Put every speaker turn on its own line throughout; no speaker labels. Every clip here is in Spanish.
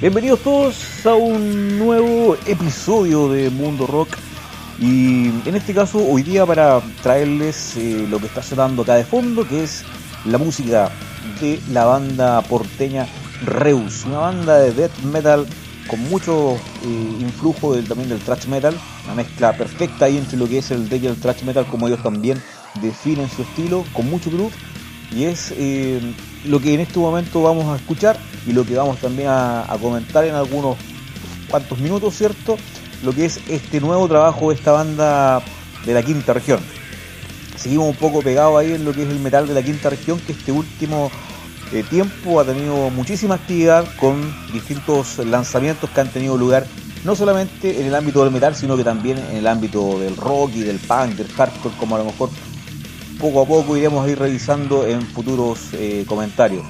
Bienvenidos todos a un nuevo episodio de Mundo Rock. Y en este caso, hoy día para traerles eh, lo que está sonando acá de fondo, que es la música de la banda porteña Reus, una banda de death metal con mucho eh, influjo del, también del thrash metal, una mezcla perfecta ahí entre lo que es el death y el thrash metal, como ellos también definen su estilo, con mucho groove. Y es eh, lo que en este momento vamos a escuchar y lo que vamos también a, comentar en algunos cuantos minutos, ¿cierto? Lo que es este nuevo trabajo de esta banda de la quinta región. Seguimos un poco pegados ahí en lo que es el metal de la quinta región, que este último eh, tiempo ha tenido muchísima actividad con distintos lanzamientos que han tenido lugar no solamente en el ámbito del metal, sino que también en el ámbito del rock y del punk, del hardcore, como a lo mejor poco a poco iremos a ir revisando en futuros eh, comentarios.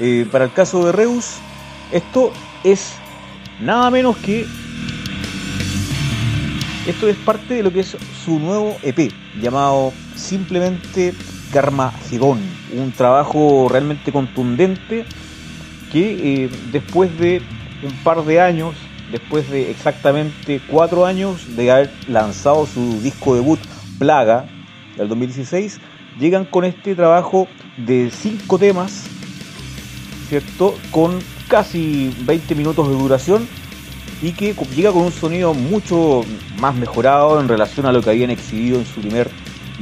Eh, para el caso de Reus, esto es nada menos que. Esto es parte de lo que es su nuevo EP, llamado simplemente Carmagedón. Un trabajo realmente contundente que eh, después de un par de años, después de exactamente cuatro años de haber lanzado su disco debut Plaga del 2016, llegan con este trabajo de cinco temas ¿cierto? Con casi 20 minutos de duración y que llega con un sonido mucho más mejorado en relación a lo que habían exhibido en su primer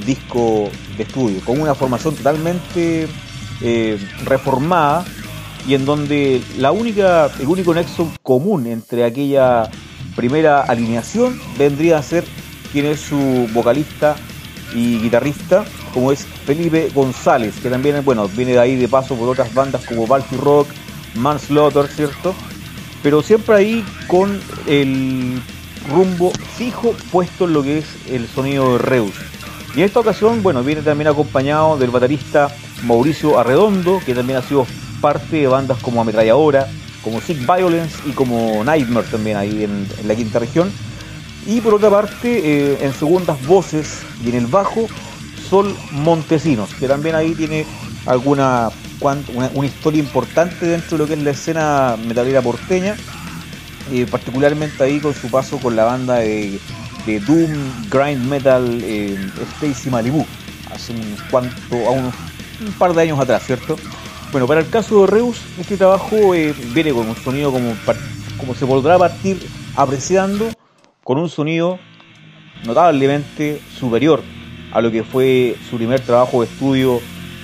disco de estudio, con una formación totalmente eh, reformada y en donde la única, el único nexo común entre aquella primera alineación vendría a ser quien es su vocalista y guitarrista, como es Felipe González, que también bueno, viene de ahí de paso por otras bandas como Valky Rock, Manslaughter, ¿cierto? Pero siempre ahí con el rumbo fijo puesto en lo que es el sonido de Reus. Y en esta ocasión, bueno, viene también acompañado del baterista Mauricio Arredondo, que también ha sido parte de bandas como Ametralladora, como Sick Violence y como Nightmare también ahí en, la quinta región. Y por otra parte, eh, en segundas voces y en el bajo, Sol Montesinos, que también ahí tiene alguna una, historia importante dentro de lo que es la escena metalera porteña, eh, particularmente ahí con su paso con la banda de, Doom Grind Metal eh, Stacy Malibu, hace un, cuanto, a un par de años atrás, ¿cierto? Bueno, para el caso de Reus, este trabajo eh, viene con un sonido como, como se podrá partir apreciando, con un sonido notablemente superior a lo que fue su primer trabajo de estudio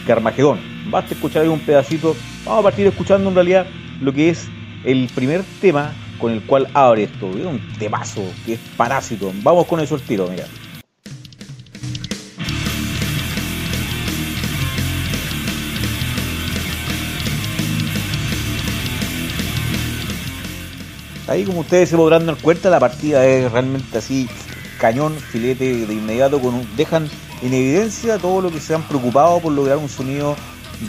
Carmagedón. Basta escuchar un pedacito, vamos a partir escuchando en realidad lo que es el primer tema con el cual abre esto. Es un temazo que es parásito. Vamos con el tiro, mira. Ahí como ustedes se podrán dar cuenta, la partida es realmente así cañón, filete de inmediato, dejan en evidencia todo lo que se han preocupado por lograr un sonido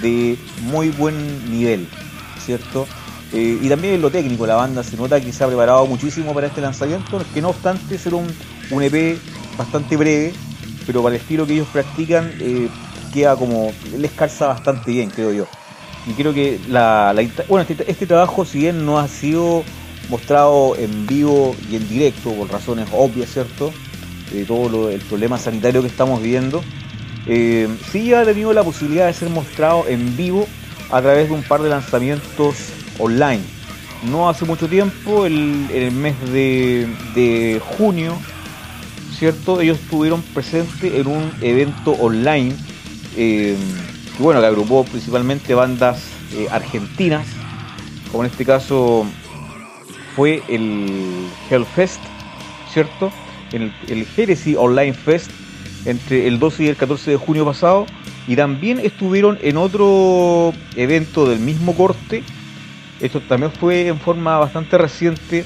de muy buen nivel, ¿cierto? Eh, y también en lo técnico, la banda se nota que se ha preparado muchísimo para este lanzamiento, que no obstante ser un, un EP bastante breve, pero para el estilo que ellos practican, eh, queda como, les calza bastante bien, creo yo. Y creo que la, bueno, este, este trabajo, si bien no ha sido mostrado en vivo y en directo por razones obvias, ¿cierto? De todo el problema sanitario que estamos viviendo. Eh, sí ha tenido la posibilidad de ser mostrado en vivo a través de un par de lanzamientos online. No hace mucho tiempo, en el mes de, junio, ¿cierto? Ellos estuvieron presentes en un evento online eh, bueno, que agrupó principalmente bandas eh, argentinas, como en este caso fue el Hellfest, ¿cierto? El, el Heresy Online Fest entre el 12 y el 14 de junio pasado. Y también estuvieron en otro evento del mismo corte. Esto también fue en forma bastante reciente,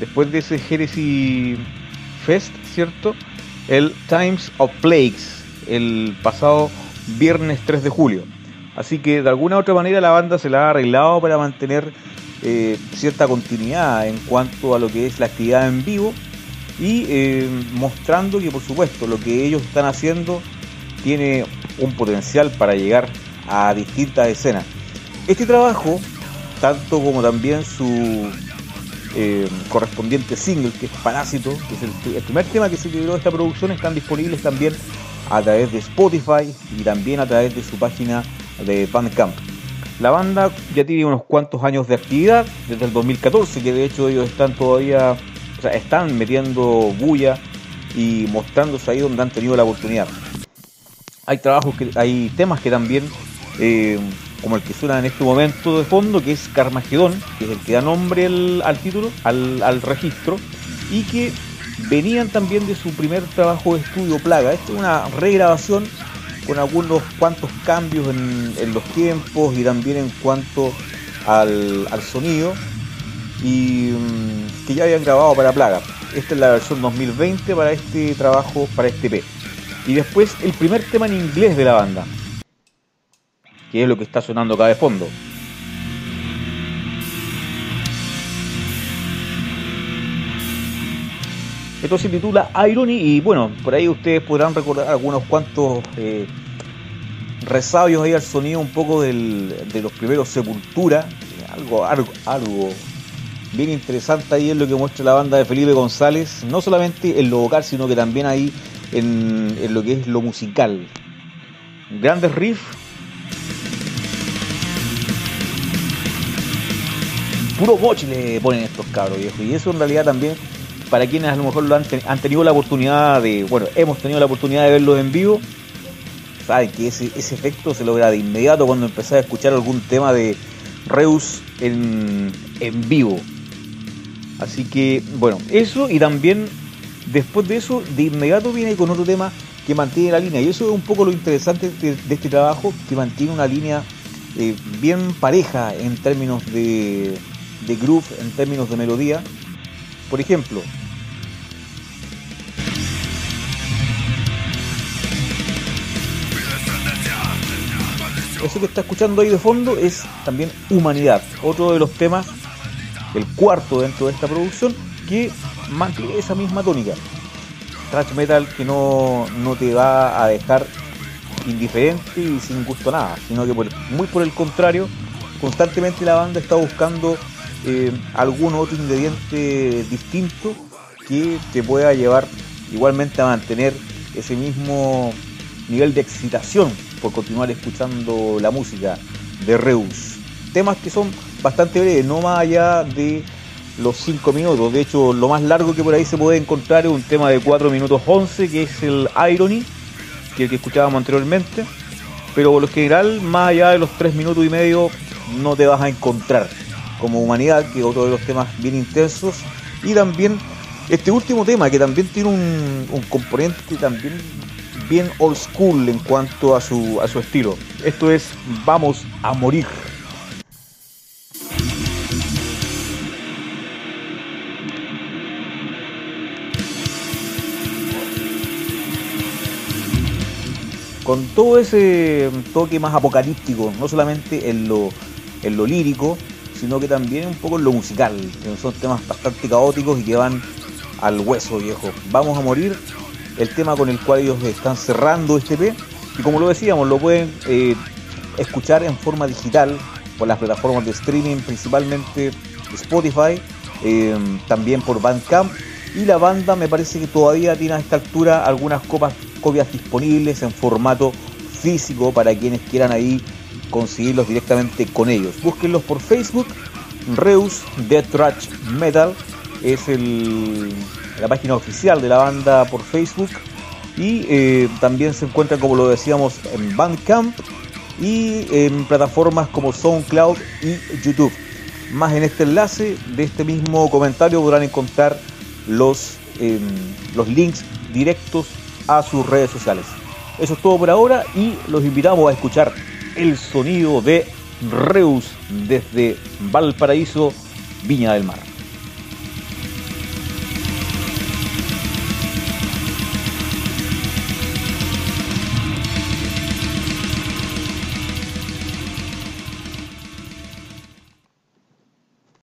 después de ese Heresy Fest, ¿cierto? El Times of Plagues, el pasado viernes 3 de julio. Así que de alguna otra manera la banda se la ha arreglado para mantener eh, cierta continuidad en cuanto a lo que es la actividad en vivo y eh, mostrando que por supuesto lo que ellos están haciendo tiene un potencial para llegar a distintas escenas. Este trabajo tanto como también su eh, correspondiente single, que es Parásito, que es el, primer tema que se liberó de esta producción, están disponibles también a través de Spotify y también a través de su página de Bandcamp. La banda ya tiene unos cuantos años de actividad, desde el 2014, que de hecho ellos están todavía, o sea, están metiendo bulla y mostrándose ahí donde han tenido la oportunidad. Hay trabajos que, hay temas que también eh, como el que suena en este momento de fondo, que es Carmagedón, que es el que da nombre al, título, al, registro, y que venían también de su primer trabajo de estudio Plaga. Esta es una regrabación con algunos cuantos cambios en, los tiempos y también en cuanto al, sonido, y mm, que ya habían grabado para Plaga. Esta es la versión 2020 para este trabajo, para este P. Y después el primer tema en inglés de la banda, que es lo que está sonando acá de fondo. Esto se titula Irony y bueno, por ahí ustedes podrán recordar algunos cuantos eh, resabios ahí al sonido un poco de los primeros Sepultura, algo, algo, algo bien interesante ahí es lo que muestra la banda de Felipe González, no solamente en lo vocal, sino que también ahí en, lo que es lo musical. Grandes riffs puro moche le ponen estos cabros viejos. Y eso en realidad también, para quienes a lo mejor lo han, tenido la oportunidad de, bueno, hemos tenido la oportunidad de verlo en vivo, saben que ese, efecto se logra de inmediato cuando empezás a escuchar algún tema de Reus en, en vivo. Así que, bueno, eso y también después de eso, de inmediato viene con otro tema que mantiene la línea. Y eso es un poco lo interesante de, este trabajo, que mantiene una línea eh, bien pareja en términos de, de groove en términos de melodía. Por ejemplo, eso que está escuchando ahí de fondo es también Humanidad, otro de los temas, el cuarto dentro de esta producción, que mantiene esa misma tónica. Thrash metal que no, no te va a dejar indiferente y sin gusto nada, sino que muy por el contrario, constantemente la banda está buscando eh, otro ingrediente distinto que te pueda llevar igualmente a mantener ese mismo nivel de excitación por continuar escuchando la música de Reus. Temas que son bastante breves, no más allá de los 5 minutos. De hecho, lo más largo que por ahí se puede encontrar es un tema de 4 minutos 11, que es el Irony, que es el que escuchábamos anteriormente. Pero por lo general, más allá de los 3 minutos y medio, no te vas a encontrar como humanidad, que es otro de los temas bien intensos, y también este último tema que también tiene un, componente también bien old school en cuanto a su, a su estilo. Esto es Vamos a morir. Con todo ese toque más apocalíptico, no solamente en lo, en lo lírico, sino que también un poco en lo musical, que son temas bastante caóticos y que van al hueso viejo. Vamos a morir, el tema con el cual ellos están cerrando este P, y como lo decíamos, lo pueden eh, escuchar en forma digital por las plataformas de streaming, principalmente Spotify, eh, también por Bandcamp, y la banda me parece que todavía tiene a esta altura algunas copias disponibles en formato físico para quienes quieran ahí conseguirlos directamente con ellos. Búsquenlos por Facebook, Reus Death Thrash Metal, es el, la página oficial de la banda por Facebook y eh, también se encuentran como lo decíamos en Bandcamp y en plataformas como SoundCloud y YouTube. Más en este enlace de este mismo comentario podrán encontrar los, em, los links directos a sus redes sociales. Eso es todo por ahora y los invitamos a escuchar el sonido de Reus desde Valparaíso, Viña del Mar.